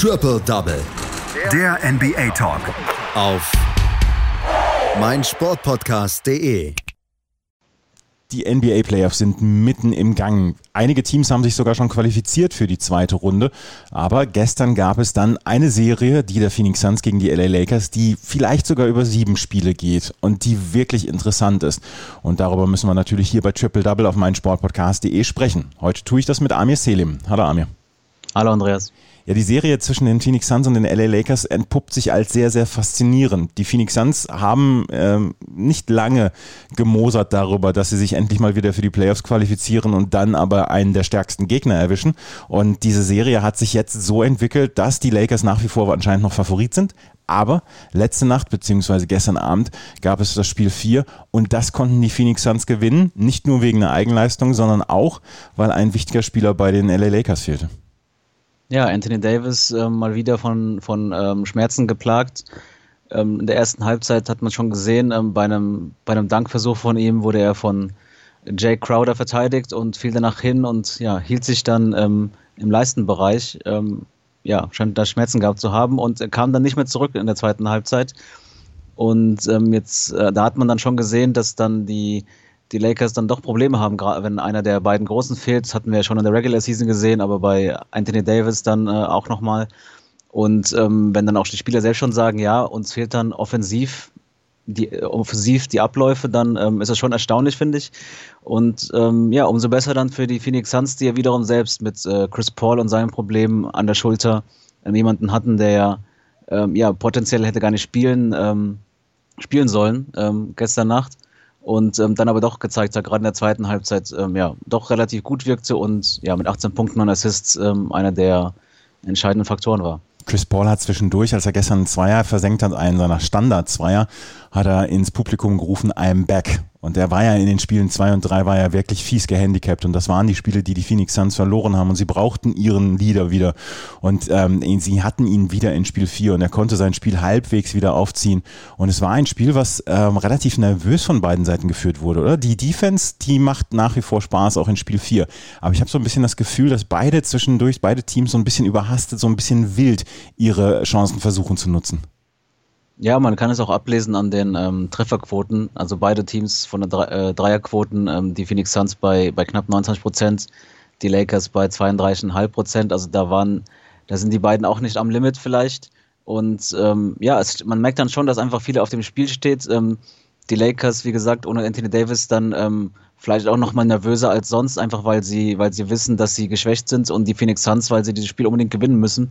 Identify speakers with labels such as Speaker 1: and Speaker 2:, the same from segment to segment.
Speaker 1: Triple Double.
Speaker 2: Der NBA Talk.
Speaker 1: Auf meinsportpodcast.de.
Speaker 3: Die NBA Playoffs sind mitten im Gang. Einige Teams haben sich sogar schon qualifiziert für die zweite Runde. Aber gestern gab es dann eine Serie, die der Phoenix Suns gegen die LA Lakers, die vielleicht sogar über sieben Spiele geht und die wirklich interessant ist. Und darüber müssen wir natürlich hier bei Triple Double auf meinsportpodcast.de sprechen. Heute tue ich das mit Amir Selim. Hallo Amir.
Speaker 4: Hallo Andreas.
Speaker 3: Ja, die Serie zwischen den Phoenix Suns und den LA Lakers entpuppt sich als sehr, sehr faszinierend. Die Phoenix Suns haben ähm, nicht lange gemosert darüber, dass sie sich endlich mal wieder für die Playoffs qualifizieren und dann aber einen der stärksten Gegner erwischen. Und diese Serie hat sich jetzt so entwickelt, dass die Lakers nach wie vor anscheinend noch Favorit sind. Aber letzte Nacht beziehungsweise gestern Abend gab es das Spiel 4 und das konnten die Phoenix Suns gewinnen. Nicht nur wegen der Eigenleistung, sondern auch, weil ein wichtiger Spieler bei den LA Lakers fehlte.
Speaker 4: Ja, Anthony Davis äh, mal wieder von, von ähm, Schmerzen geplagt. Ähm, in der ersten Halbzeit hat man schon gesehen, ähm, bei, einem, bei einem Dankversuch von ihm wurde er von Jay Crowder verteidigt und fiel danach hin und ja, hielt sich dann ähm, im Leistenbereich. Ähm, ja, scheint da Schmerzen gehabt zu haben und kam dann nicht mehr zurück in der zweiten Halbzeit. Und ähm, jetzt, äh, da hat man dann schon gesehen, dass dann die, die Lakers dann doch Probleme haben, gerade wenn einer der beiden Großen fehlt. Das hatten wir ja schon in der Regular Season gesehen, aber bei Anthony Davis dann äh, auch nochmal. Und ähm, wenn dann auch die Spieler selbst schon sagen, ja, uns fehlt dann offensiv die, äh, offensiv die Abläufe, dann ähm, ist das schon erstaunlich, finde ich. Und ähm, ja, umso besser dann für die Phoenix Suns, die ja wiederum selbst mit äh, Chris Paul und seinen Problemen an der Schulter äh, jemanden hatten, der ja, ähm, ja potenziell hätte gar nicht spielen, ähm, spielen sollen ähm, gestern Nacht und ähm, dann aber doch gezeigt hat, gerade in der zweiten Halbzeit, ähm, ja, doch relativ gut wirkte und ja, mit 18 Punkten und Assists ähm, einer der entscheidenden Faktoren war.
Speaker 3: Chris Paul hat zwischendurch, als er gestern einen Zweier versenkt hat, einen seiner Standard-Zweier, hat er ins Publikum gerufen, I'm back. Und er war ja in den Spielen 2 und 3 war ja wirklich fies gehandicapt. Und das waren die Spiele, die die Phoenix Suns verloren haben. Und sie brauchten ihren Leader wieder. Und ähm, sie hatten ihn wieder in Spiel 4 und er konnte sein Spiel halbwegs wieder aufziehen. Und es war ein Spiel, was ähm, relativ nervös von beiden Seiten geführt wurde, oder? Die Defense, die macht nach wie vor Spaß, auch in Spiel 4. Aber ich habe so ein bisschen das Gefühl, dass beide zwischendurch, beide Teams so ein bisschen überhastet, so ein bisschen wild ihre Chancen versuchen zu nutzen.
Speaker 4: Ja, man kann es auch ablesen an den ähm, Trefferquoten. Also beide Teams von den Dre äh, Dreierquoten, ähm, die Phoenix Suns bei, bei knapp 29 Prozent, die Lakers bei 32,5 Prozent. Also da waren, da sind die beiden auch nicht am Limit vielleicht. Und ähm, ja, es, man merkt dann schon, dass einfach viele auf dem Spiel steht. Ähm, die Lakers, wie gesagt, ohne Anthony Davis dann ähm, vielleicht auch noch mal nervöser als sonst, einfach weil sie, weil sie wissen, dass sie geschwächt sind und die Phoenix Suns, weil sie dieses Spiel unbedingt gewinnen müssen.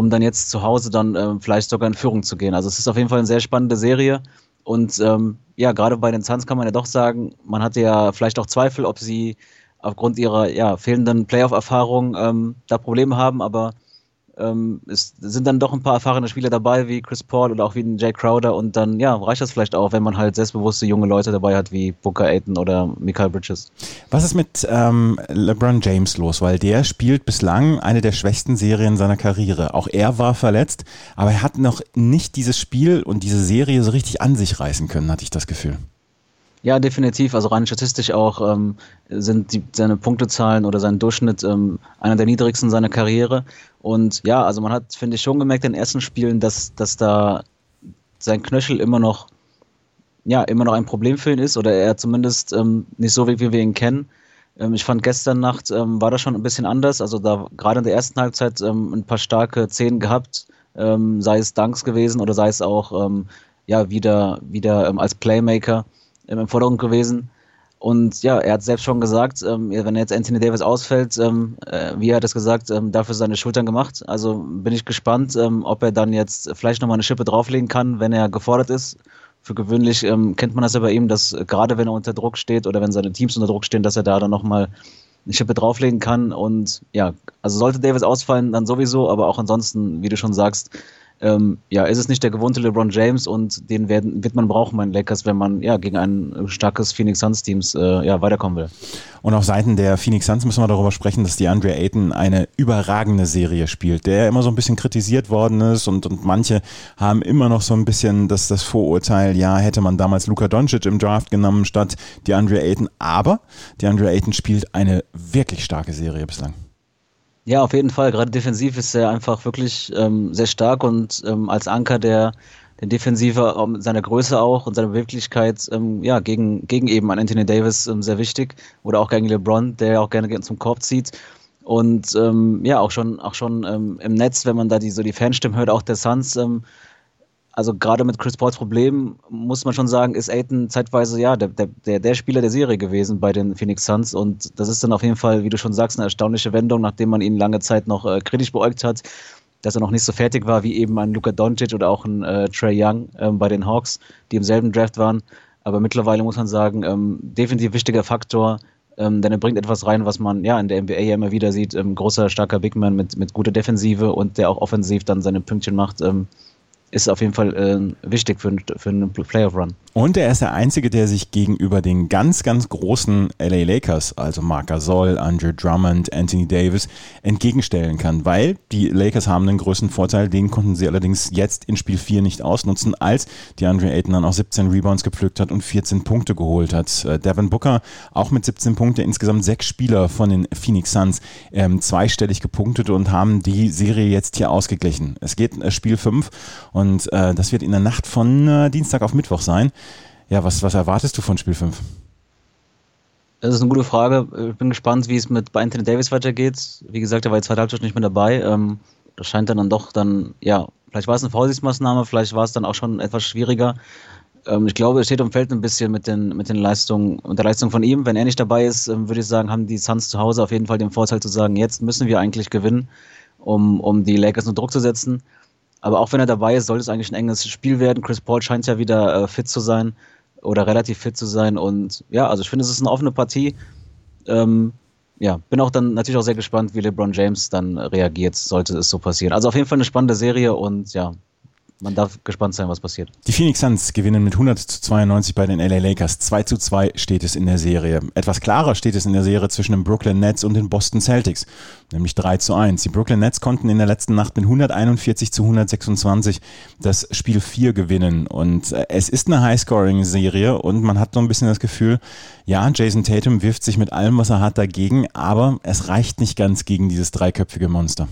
Speaker 4: Um dann jetzt zu Hause dann äh, vielleicht sogar in Führung zu gehen. Also es ist auf jeden Fall eine sehr spannende Serie. Und ähm, ja, gerade bei den Suns kann man ja doch sagen, man hatte ja vielleicht auch Zweifel, ob sie aufgrund ihrer ja, fehlenden Playoff-Erfahrung ähm, da Probleme haben, aber ähm, es sind dann doch ein paar erfahrene Spieler dabei, wie Chris Paul oder auch wie Jay Crowder und dann ja, reicht das vielleicht auch, wenn man halt selbstbewusste junge Leute dabei hat, wie Booker Aiton oder Michael Bridges.
Speaker 3: Was ist mit ähm, LeBron James los? Weil der spielt bislang eine der schwächsten Serien seiner Karriere. Auch er war verletzt, aber er hat noch nicht dieses Spiel und diese Serie so richtig an sich reißen können, hatte ich das Gefühl.
Speaker 4: Ja, definitiv. Also rein statistisch auch ähm, sind die, seine Punktezahlen oder sein Durchschnitt ähm, einer der niedrigsten seiner Karriere. Und ja, also man hat, finde ich, schon gemerkt in den ersten Spielen, dass, dass da sein Knöchel immer noch, ja, immer noch ein Problem für ihn ist oder er zumindest ähm, nicht so, wie wir ihn kennen. Ähm, ich fand gestern Nacht ähm, war das schon ein bisschen anders. Also da gerade in der ersten Halbzeit ähm, ein paar starke Szenen gehabt, ähm, sei es Dunks gewesen oder sei es auch ähm, ja wieder, wieder als Playmaker im Vordergrund gewesen. Und ja, er hat selbst schon gesagt, ähm, wenn jetzt Anthony Davis ausfällt, ähm, äh, wie er es gesagt, ähm, dafür seine Schultern gemacht. Also bin ich gespannt, ähm, ob er dann jetzt vielleicht nochmal eine Schippe drauflegen kann, wenn er gefordert ist. Für gewöhnlich ähm, kennt man das ja bei ihm, dass gerade wenn er unter Druck steht oder wenn seine Teams unter Druck stehen, dass er da dann nochmal eine Schippe drauflegen kann. Und ja, also sollte Davis ausfallen, dann sowieso, aber auch ansonsten, wie du schon sagst, ähm, ja, ist es nicht der gewohnte LeBron James und den werden, wird man brauchen bei den Lakers, wenn man ja gegen ein starkes Phoenix Suns Teams äh, ja, weiterkommen will.
Speaker 3: Und auf Seiten der Phoenix Suns müssen wir darüber sprechen, dass die Andre Ayton eine überragende Serie spielt, der immer so ein bisschen kritisiert worden ist und, und manche haben immer noch so ein bisschen das, das Vorurteil, ja, hätte man damals Luka Doncic im Draft genommen statt die Andre Ayton, aber die Andre Ayton spielt eine wirklich starke Serie bislang.
Speaker 4: Ja, auf jeden Fall. Gerade defensiv ist er einfach wirklich ähm, sehr stark und ähm, als Anker der, der Defensive um, seiner Größe auch und seiner Beweglichkeit ähm, ja, gegen, gegen eben einen Anthony Davis ähm, sehr wichtig oder auch gegen LeBron, der auch gerne zum Korb zieht. Und ähm, ja, auch schon, auch schon ähm, im Netz, wenn man da die, so die Fanstimmen hört, auch der Suns, ähm, also gerade mit Chris Pauls Problem muss man schon sagen, ist Aiton zeitweise ja der, der, der Spieler der Serie gewesen bei den Phoenix Suns. Und das ist dann auf jeden Fall, wie du schon sagst, eine erstaunliche Wendung, nachdem man ihn lange Zeit noch äh, kritisch beäugt hat, dass er noch nicht so fertig war wie eben ein Luka Doncic oder auch ein äh, Trey Young äh, bei den Hawks, die im selben Draft waren. Aber mittlerweile muss man sagen, ähm, definitiv wichtiger Faktor, ähm, denn er bringt etwas rein, was man ja in der NBA ja immer wieder sieht. Ähm, großer, starker Bigman mit, mit guter Defensive und der auch offensiv dann seine Pünktchen macht. Ist auf jeden Fall äh, wichtig für, für einen Playoff-Run.
Speaker 3: Und er ist der Einzige, der sich gegenüber den ganz, ganz großen LA Lakers, also Marc Gasol, Andrew Drummond, Anthony Davis, entgegenstellen kann, weil die Lakers haben einen größeren Vorteil, den konnten sie allerdings jetzt in Spiel 4 nicht ausnutzen, als die Andre Ayton dann auch 17 Rebounds gepflückt hat und 14 Punkte geholt hat. Äh, Devin Booker auch mit 17 Punkten, insgesamt sechs Spieler von den Phoenix Suns ähm, zweistellig gepunktet und haben die Serie jetzt hier ausgeglichen. Es geht äh, Spiel 5 und äh, das wird in der Nacht von äh, Dienstag auf Mittwoch sein. Ja, was, was erwartest du von Spiel 5?
Speaker 4: Das ist eine gute Frage. Ich bin gespannt, wie es mit bei Anthony Davis weitergeht. Wie gesagt, er war jetzt zweite Halbzeit nicht mehr dabei. Ähm, das scheint dann, dann doch dann, ja, vielleicht war es eine Vorsichtsmaßnahme, vielleicht war es dann auch schon etwas schwieriger. Ähm, ich glaube, es steht und fällt ein bisschen mit den, mit den Leistungen und der Leistung von ihm. Wenn er nicht dabei ist, ähm, würde ich sagen, haben die Suns zu Hause auf jeden Fall den Vorteil zu sagen, jetzt müssen wir eigentlich gewinnen, um, um die Lakers unter Druck zu setzen. Aber auch wenn er dabei ist, sollte es eigentlich ein enges Spiel werden. Chris Paul scheint ja wieder äh, fit zu sein oder relativ fit zu sein. Und ja, also ich finde, es ist eine offene Partie. Ähm, ja, bin auch dann natürlich auch sehr gespannt, wie LeBron James dann reagiert, sollte es so passieren. Also auf jeden Fall eine spannende Serie und ja, man darf gespannt sein, was passiert.
Speaker 3: Die Phoenix Suns gewinnen mit 100 zu 92 bei den LA Lakers. 2 zu 2 steht es in der Serie. Etwas klarer steht es in der Serie zwischen den Brooklyn Nets und den Boston Celtics, nämlich 3 zu 1. Die Brooklyn Nets konnten in der letzten Nacht mit 141 zu 126 das Spiel 4 gewinnen. Und äh, es ist eine Highscoring-Serie und man hat so ein bisschen das Gefühl, ja, Jason Tatum wirft sich mit allem, was er hat, dagegen, aber es reicht nicht ganz gegen dieses dreiköpfige Monster.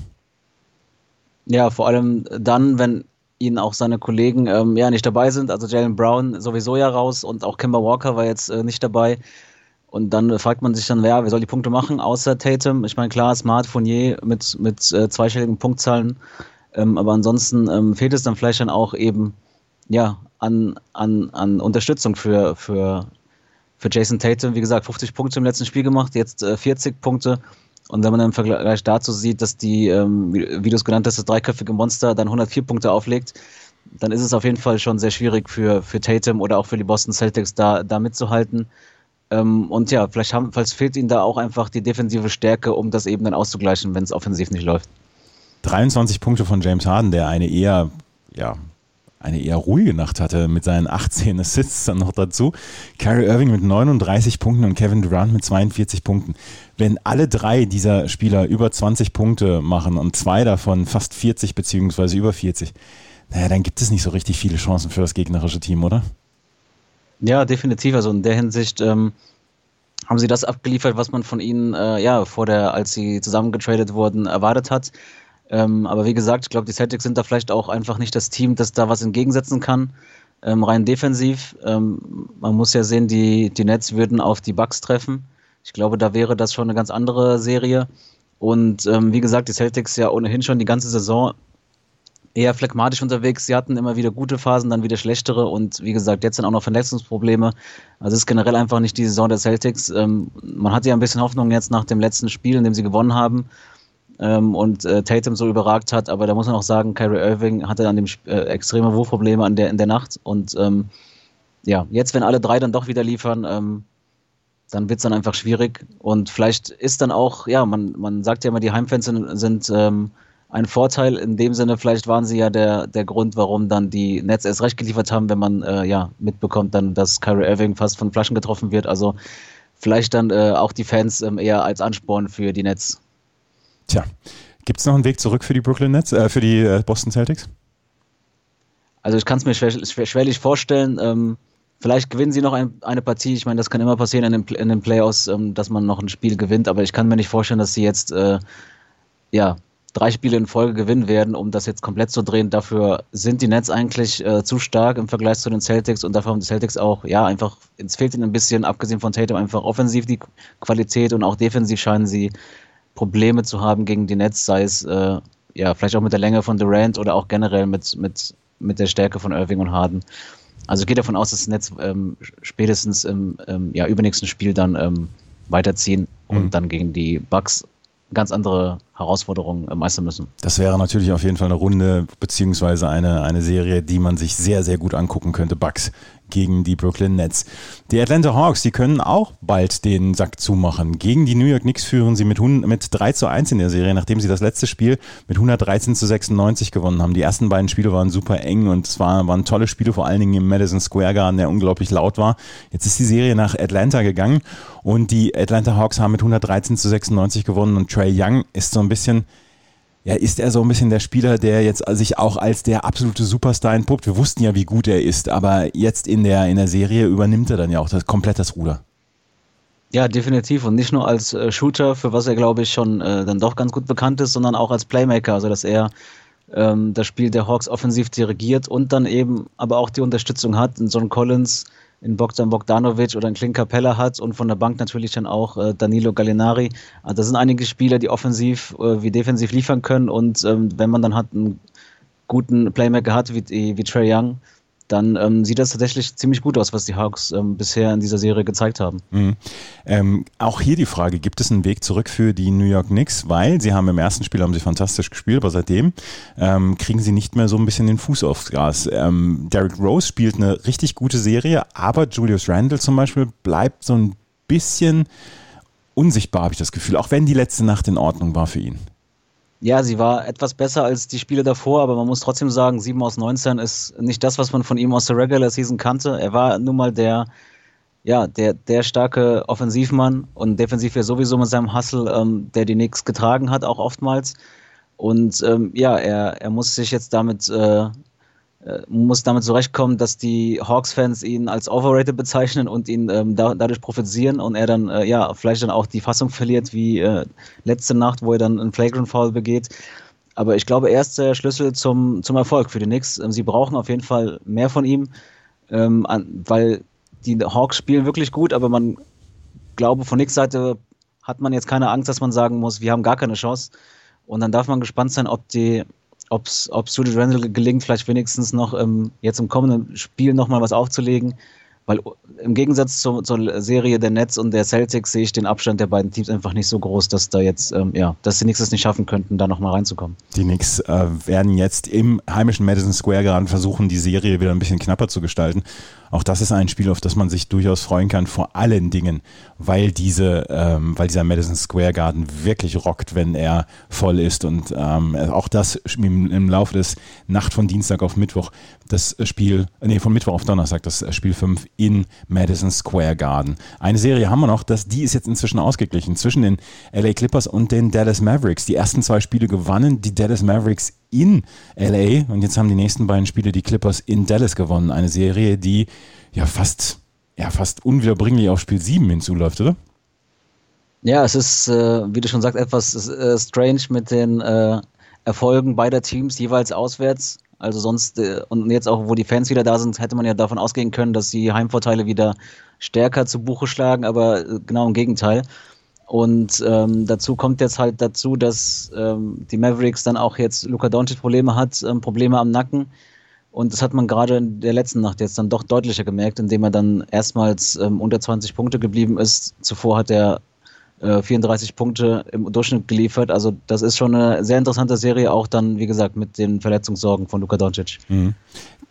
Speaker 4: Ja, vor allem dann, wenn ihn auch seine Kollegen ähm, ja nicht dabei sind. Also Jalen Brown sowieso ja raus und auch Kimber Walker war jetzt äh, nicht dabei. Und dann fragt man sich dann, wer, wer soll die Punkte machen, außer Tatum? Ich meine, klar, Smart, Fournier mit, mit äh, zweistelligen Punktzahlen. Ähm, aber ansonsten ähm, fehlt es dann vielleicht dann auch eben ja, an, an, an Unterstützung für, für, für Jason Tatum. Wie gesagt, 50 Punkte im letzten Spiel gemacht, jetzt äh, 40 Punkte. Und wenn man im Vergleich dazu sieht, dass die, ähm, wie, wie du es genannt hast, das dreiköpfige Monster dann 104 Punkte auflegt, dann ist es auf jeden Fall schon sehr schwierig für, für Tatum oder auch für die Boston Celtics da, da mitzuhalten. Ähm, und ja, vielleicht, haben, vielleicht fehlt ihnen da auch einfach die defensive Stärke, um das eben dann auszugleichen, wenn es offensiv nicht läuft.
Speaker 3: 23 Punkte von James Harden, der eine eher ja, eine eher ruhige Nacht hatte mit seinen 18 Assists dann noch dazu. Kyrie Irving mit 39 Punkten und Kevin Durant mit 42 Punkten. Wenn alle drei dieser Spieler über 20 Punkte machen und zwei davon fast 40 beziehungsweise über 40, naja, dann gibt es nicht so richtig viele Chancen für das gegnerische Team, oder?
Speaker 4: Ja, definitiv. Also in der Hinsicht ähm, haben sie das abgeliefert, was man von ihnen äh, ja vor der, als sie zusammengetradet wurden, erwartet hat. Ähm, aber wie gesagt, ich glaube, die Celtics sind da vielleicht auch einfach nicht das Team, das da was entgegensetzen kann. Ähm, rein defensiv. Ähm, man muss ja sehen, die, die Nets würden auf die Bucks treffen. Ich glaube, da wäre das schon eine ganz andere Serie. Und ähm, wie gesagt, die Celtics ja ohnehin schon die ganze Saison eher phlegmatisch unterwegs. Sie hatten immer wieder gute Phasen, dann wieder schlechtere und wie gesagt, jetzt sind auch noch Verletzungsprobleme. Also es ist generell einfach nicht die Saison der Celtics. Ähm, man hatte ja ein bisschen Hoffnung jetzt nach dem letzten Spiel, in dem sie gewonnen haben ähm, und äh, Tatum so überragt hat, aber da muss man auch sagen, Kyrie Irving hatte an dem äh, extreme Wurfprobleme an der, in der Nacht und ähm, ja, jetzt, wenn alle drei dann doch wieder liefern, ähm, dann wird es dann einfach schwierig und vielleicht ist dann auch, ja, man, man sagt ja immer, die Heimfans sind, sind ähm, ein Vorteil. In dem Sinne, vielleicht waren sie ja der, der Grund, warum dann die Nets erst recht geliefert haben, wenn man äh, ja mitbekommt, dann, dass Kyrie Irving fast von Flaschen getroffen wird. Also vielleicht dann äh, auch die Fans ähm, eher als Ansporn für die Nets.
Speaker 3: Tja, gibt es noch einen Weg zurück für die Brooklyn Nets, äh, für die äh, Boston Celtics?
Speaker 4: Also ich kann es mir schwer, schwer, schwerlich vorstellen. Ähm, vielleicht gewinnen sie noch ein, eine Partie. Ich meine, das kann immer passieren in den, in den Playoffs, ähm, dass man noch ein Spiel gewinnt. Aber ich kann mir nicht vorstellen, dass sie jetzt äh, ja, drei Spiele in Folge gewinnen werden, um das jetzt komplett zu drehen. Dafür sind die Nets eigentlich äh, zu stark im Vergleich zu den Celtics und dafür haben die Celtics auch, ja, einfach, es fehlt ihnen ein bisschen, abgesehen von Tatum, einfach offensiv die Qualität und auch defensiv scheinen sie Probleme zu haben gegen die Nets, sei es, äh, ja, vielleicht auch mit der Länge von Durant oder auch generell mit, mit, mit der Stärke von Irving und Harden. Also ich gehe davon aus, dass das Netz ähm, spätestens im ähm, ja, übernächsten Spiel dann ähm, weiterziehen und mhm. dann gegen die Bucks ganz andere Herausforderungen meistern müssen.
Speaker 3: Das wäre natürlich auf jeden Fall eine Runde beziehungsweise eine, eine Serie, die man sich sehr, sehr gut angucken könnte. Bucks gegen die Brooklyn Nets. Die Atlanta Hawks, die können auch bald den Sack zumachen. Gegen die New York Knicks führen sie mit, mit 3 zu 1 in der Serie, nachdem sie das letzte Spiel mit 113 zu 96 gewonnen haben. Die ersten beiden Spiele waren super eng und es waren, waren tolle Spiele, vor allen Dingen im Madison Square Garden, der unglaublich laut war. Jetzt ist die Serie nach Atlanta gegangen und die Atlanta Hawks haben mit 113 zu 96 gewonnen und Trey Young ist so ein bisschen ja, ist er so ein bisschen der Spieler, der jetzt sich auch als der absolute Superstar entpuppt. Wir wussten ja, wie gut er ist, aber jetzt in der, in der Serie übernimmt er dann ja auch das, komplett das Ruder.
Speaker 4: Ja, definitiv. Und nicht nur als äh, Shooter, für was er, glaube ich, schon äh, dann doch ganz gut bekannt ist, sondern auch als Playmaker. Also, dass er ähm, das Spiel der Hawks offensiv dirigiert und dann eben aber auch die Unterstützung hat. In John Collins in Bogdan Bogdanovic oder in Clint Capella hat und von der Bank natürlich dann auch äh, Danilo Gallinari. Also das sind einige Spieler, die offensiv äh, wie defensiv liefern können und ähm, wenn man dann hat einen guten Playmaker hat wie, wie Trey Young, dann ähm, sieht das tatsächlich ziemlich gut aus, was die Hawks ähm, bisher in dieser Serie gezeigt haben.
Speaker 3: Mhm. Ähm, auch hier die Frage, gibt es einen Weg zurück für die New York Knicks? Weil sie haben im ersten Spiel haben sie fantastisch gespielt, aber seitdem ähm, kriegen sie nicht mehr so ein bisschen den Fuß aufs Gas. Ähm, Derrick Rose spielt eine richtig gute Serie, aber Julius Randle zum Beispiel bleibt so ein bisschen unsichtbar, habe ich das Gefühl, auch wenn die letzte Nacht in Ordnung war für ihn.
Speaker 4: Ja, sie war etwas besser als die Spiele davor, aber man muss trotzdem sagen, 7 aus 19 ist nicht das, was man von ihm aus der Regular Season kannte. Er war nun mal der, ja, der, der starke Offensivmann und defensiv ja sowieso mit seinem Hustle, ähm, der die Knicks getragen hat, auch oftmals. Und ähm, ja, er, er muss sich jetzt damit äh, muss damit zurechtkommen, dass die Hawks-Fans ihn als overrated bezeichnen und ihn ähm, da, dadurch profitieren und er dann äh, ja vielleicht dann auch die Fassung verliert wie äh, letzte Nacht, wo er dann einen Flagrant Foul begeht. Aber ich glaube, er ist der Schlüssel zum, zum Erfolg für die Knicks. Ähm, sie brauchen auf jeden Fall mehr von ihm, ähm, weil die Hawks spielen wirklich gut, aber man glaube, von Knicks Seite hat man jetzt keine Angst, dass man sagen muss, wir haben gar keine Chance. Und dann darf man gespannt sein, ob die ob es Julius Randle gelingt, vielleicht wenigstens noch ähm, jetzt im kommenden Spiel nochmal was aufzulegen. Weil im Gegensatz zu, zur Serie der Nets und der Celtics sehe ich den Abstand der beiden Teams einfach nicht so groß, dass da jetzt, ähm, ja, dass die Knicks es nicht schaffen könnten, da nochmal reinzukommen.
Speaker 3: Die Knicks äh, werden jetzt im heimischen Madison Square Garden versuchen, die Serie wieder ein bisschen knapper zu gestalten. Auch das ist ein Spiel, auf das man sich durchaus freuen kann, vor allen Dingen, weil diese, ähm, weil dieser Madison Square Garden wirklich rockt, wenn er voll ist. Und ähm, auch das im, im Laufe des Nacht von Dienstag auf Mittwoch, das Spiel, nee, von Mittwoch auf Donnerstag, das Spiel 5 in Madison Square Garden. Eine Serie haben wir noch, das, die ist jetzt inzwischen ausgeglichen zwischen den LA Clippers und den Dallas Mavericks. Die ersten zwei Spiele gewannen die Dallas Mavericks in LA und jetzt haben die nächsten beiden Spiele die Clippers in Dallas gewonnen. Eine Serie, die ja fast, ja, fast unwiederbringlich auf Spiel 7 hinzuläuft, oder?
Speaker 4: Ja, es ist, äh, wie du schon sagst, etwas äh, strange mit den äh, Erfolgen beider Teams jeweils auswärts. Also sonst, äh, und jetzt auch, wo die Fans wieder da sind, hätte man ja davon ausgehen können, dass die Heimvorteile wieder stärker zu Buche schlagen, aber äh, genau im Gegenteil. Und ähm, dazu kommt jetzt halt dazu, dass ähm, die Mavericks dann auch jetzt Luca Doncic Probleme hat, ähm, Probleme am Nacken. Und das hat man gerade in der letzten Nacht jetzt dann doch deutlicher gemerkt, indem er dann erstmals ähm, unter 20 Punkte geblieben ist. Zuvor hat er äh, 34 Punkte im Durchschnitt geliefert. Also das ist schon eine sehr interessante Serie, auch dann, wie gesagt, mit den Verletzungssorgen von Luka Doncic. Mhm.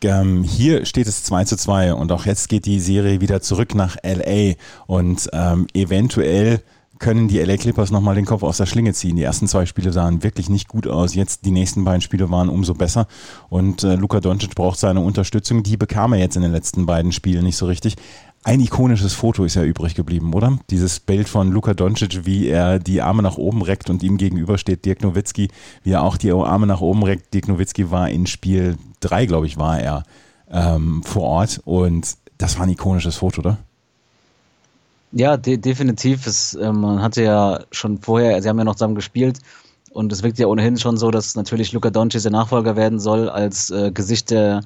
Speaker 3: Ähm, hier steht es 2 zu 2 und auch jetzt geht die Serie wieder zurück nach LA und ähm, eventuell können die LA Clippers nochmal den Kopf aus der Schlinge ziehen. Die ersten zwei Spiele sahen wirklich nicht gut aus. Jetzt die nächsten beiden Spiele waren umso besser. Und äh, Luka Doncic braucht seine Unterstützung. Die bekam er jetzt in den letzten beiden Spielen nicht so richtig. Ein ikonisches Foto ist ja übrig geblieben, oder? Dieses Bild von Luka Doncic, wie er die Arme nach oben reckt und ihm gegenüber steht Dirk Nowitzki, wie er auch die Arme nach oben reckt. Dirk Nowitzki war in Spiel 3, glaube ich, war er ähm, vor Ort. Und das war ein ikonisches Foto, oder?
Speaker 4: Ja, de definitiv. Es, äh, man hatte ja schon vorher, sie haben ja noch zusammen gespielt. Und es wirkt ja ohnehin schon so, dass natürlich Luka Doncic der Nachfolger werden soll als äh, Gesicht der,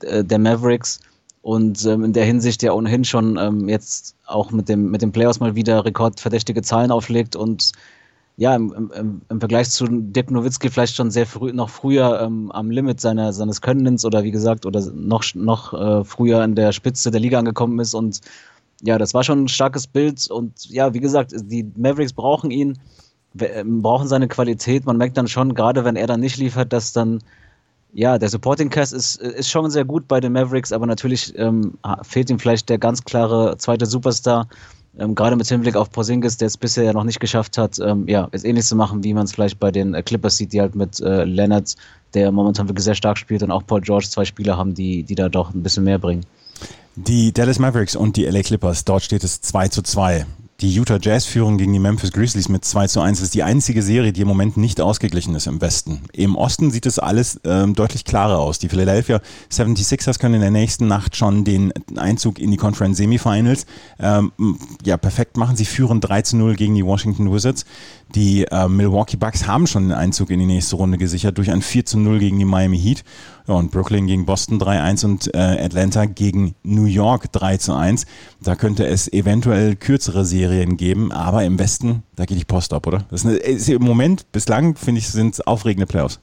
Speaker 4: äh, der Mavericks. Und ähm, in der Hinsicht ja ohnehin schon ähm, jetzt auch mit dem, mit dem Playoffs mal wieder rekordverdächtige Zahlen auflegt. Und ja, im, im, im Vergleich zu Dirk Nowitzki vielleicht schon sehr früh, noch früher ähm, am Limit seiner, seines Könnens oder wie gesagt, oder noch, noch äh, früher in der Spitze der Liga angekommen ist. Und ja, das war schon ein starkes Bild und ja, wie gesagt, die Mavericks brauchen ihn, ähm, brauchen seine Qualität. Man merkt dann schon, gerade wenn er dann nicht liefert, dass dann ja, der Supporting Cast ist, ist schon sehr gut bei den Mavericks, aber natürlich ähm, fehlt ihm vielleicht der ganz klare zweite Superstar. Ähm, gerade mit Hinblick auf Porzingis, der es bisher ja noch nicht geschafft hat, ähm, ja, es ähnlich zu machen, wie man es vielleicht bei den äh, Clippers sieht, die halt mit äh, Leonard, der momentan wirklich sehr stark spielt, und auch Paul George zwei Spieler haben, die, die da doch ein bisschen mehr bringen.
Speaker 3: Die Dallas Mavericks und die LA Clippers, dort steht es 2 zu 2. Die Utah Jazz Führung gegen die Memphis Grizzlies mit 2 zu 1 ist die einzige Serie, die im Moment nicht ausgeglichen ist im Westen. Im Osten sieht es alles ähm, deutlich klarer aus. Die Philadelphia 76ers können in der nächsten Nacht schon den Einzug in die Conference Semifinals ähm, ja, perfekt machen. Sie führen 3 zu 0 gegen die Washington Wizards. Die äh, Milwaukee Bucks haben schon den Einzug in die nächste Runde gesichert durch ein 4 zu 0 gegen die Miami Heat. Ja, und Brooklyn gegen Boston 3-1 und äh, Atlanta gegen New York 3 zu 1. Da könnte es eventuell kürzere Serien geben, aber im Westen, da geht die Post ab, oder? Das ist, eine, ist im Moment, bislang, finde ich, sind es aufregende Playoffs.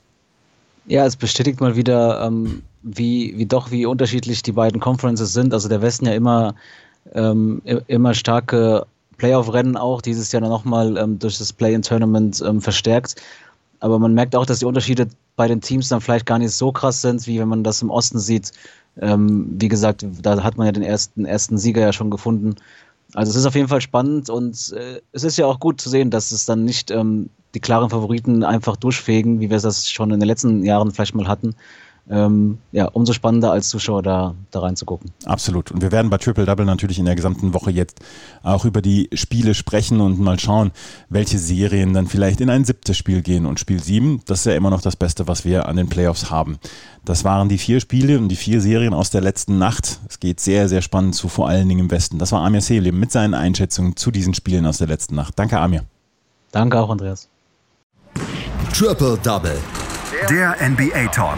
Speaker 4: Ja, es bestätigt mal wieder, ähm, wie, wie doch, wie unterschiedlich die beiden Conferences sind. Also der Westen ja immer, ähm, immer starke Playoff-Rennen auch, dieses Jahr nochmal ähm, durch das Play-in-Tournament ähm, verstärkt. Aber man merkt auch, dass die Unterschiede bei den Teams dann vielleicht gar nicht so krass sind, wie wenn man das im Osten sieht. Ähm, wie gesagt, da hat man ja den ersten, ersten Sieger ja schon gefunden. Also es ist auf jeden Fall spannend und äh, es ist ja auch gut zu sehen, dass es dann nicht ähm, die klaren Favoriten einfach durchfegen, wie wir das schon in den letzten Jahren vielleicht mal hatten, ähm, ja, umso spannender als Zuschauer da, da reinzugucken.
Speaker 3: Absolut. Und wir werden bei Triple Double natürlich in der gesamten Woche jetzt auch über die Spiele sprechen und mal schauen, welche Serien dann vielleicht in ein siebtes Spiel gehen. Und Spiel sieben, das ist ja immer noch das Beste, was wir an den Playoffs haben. Das waren die vier Spiele und die vier Serien aus der letzten Nacht. Es geht sehr, sehr spannend zu, vor allen Dingen im Westen. Das war Amir Selim mit seinen Einschätzungen zu diesen Spielen aus der letzten Nacht. Danke, Amir.
Speaker 4: Danke auch, Andreas.
Speaker 1: Triple Double.
Speaker 2: Der NBA Talk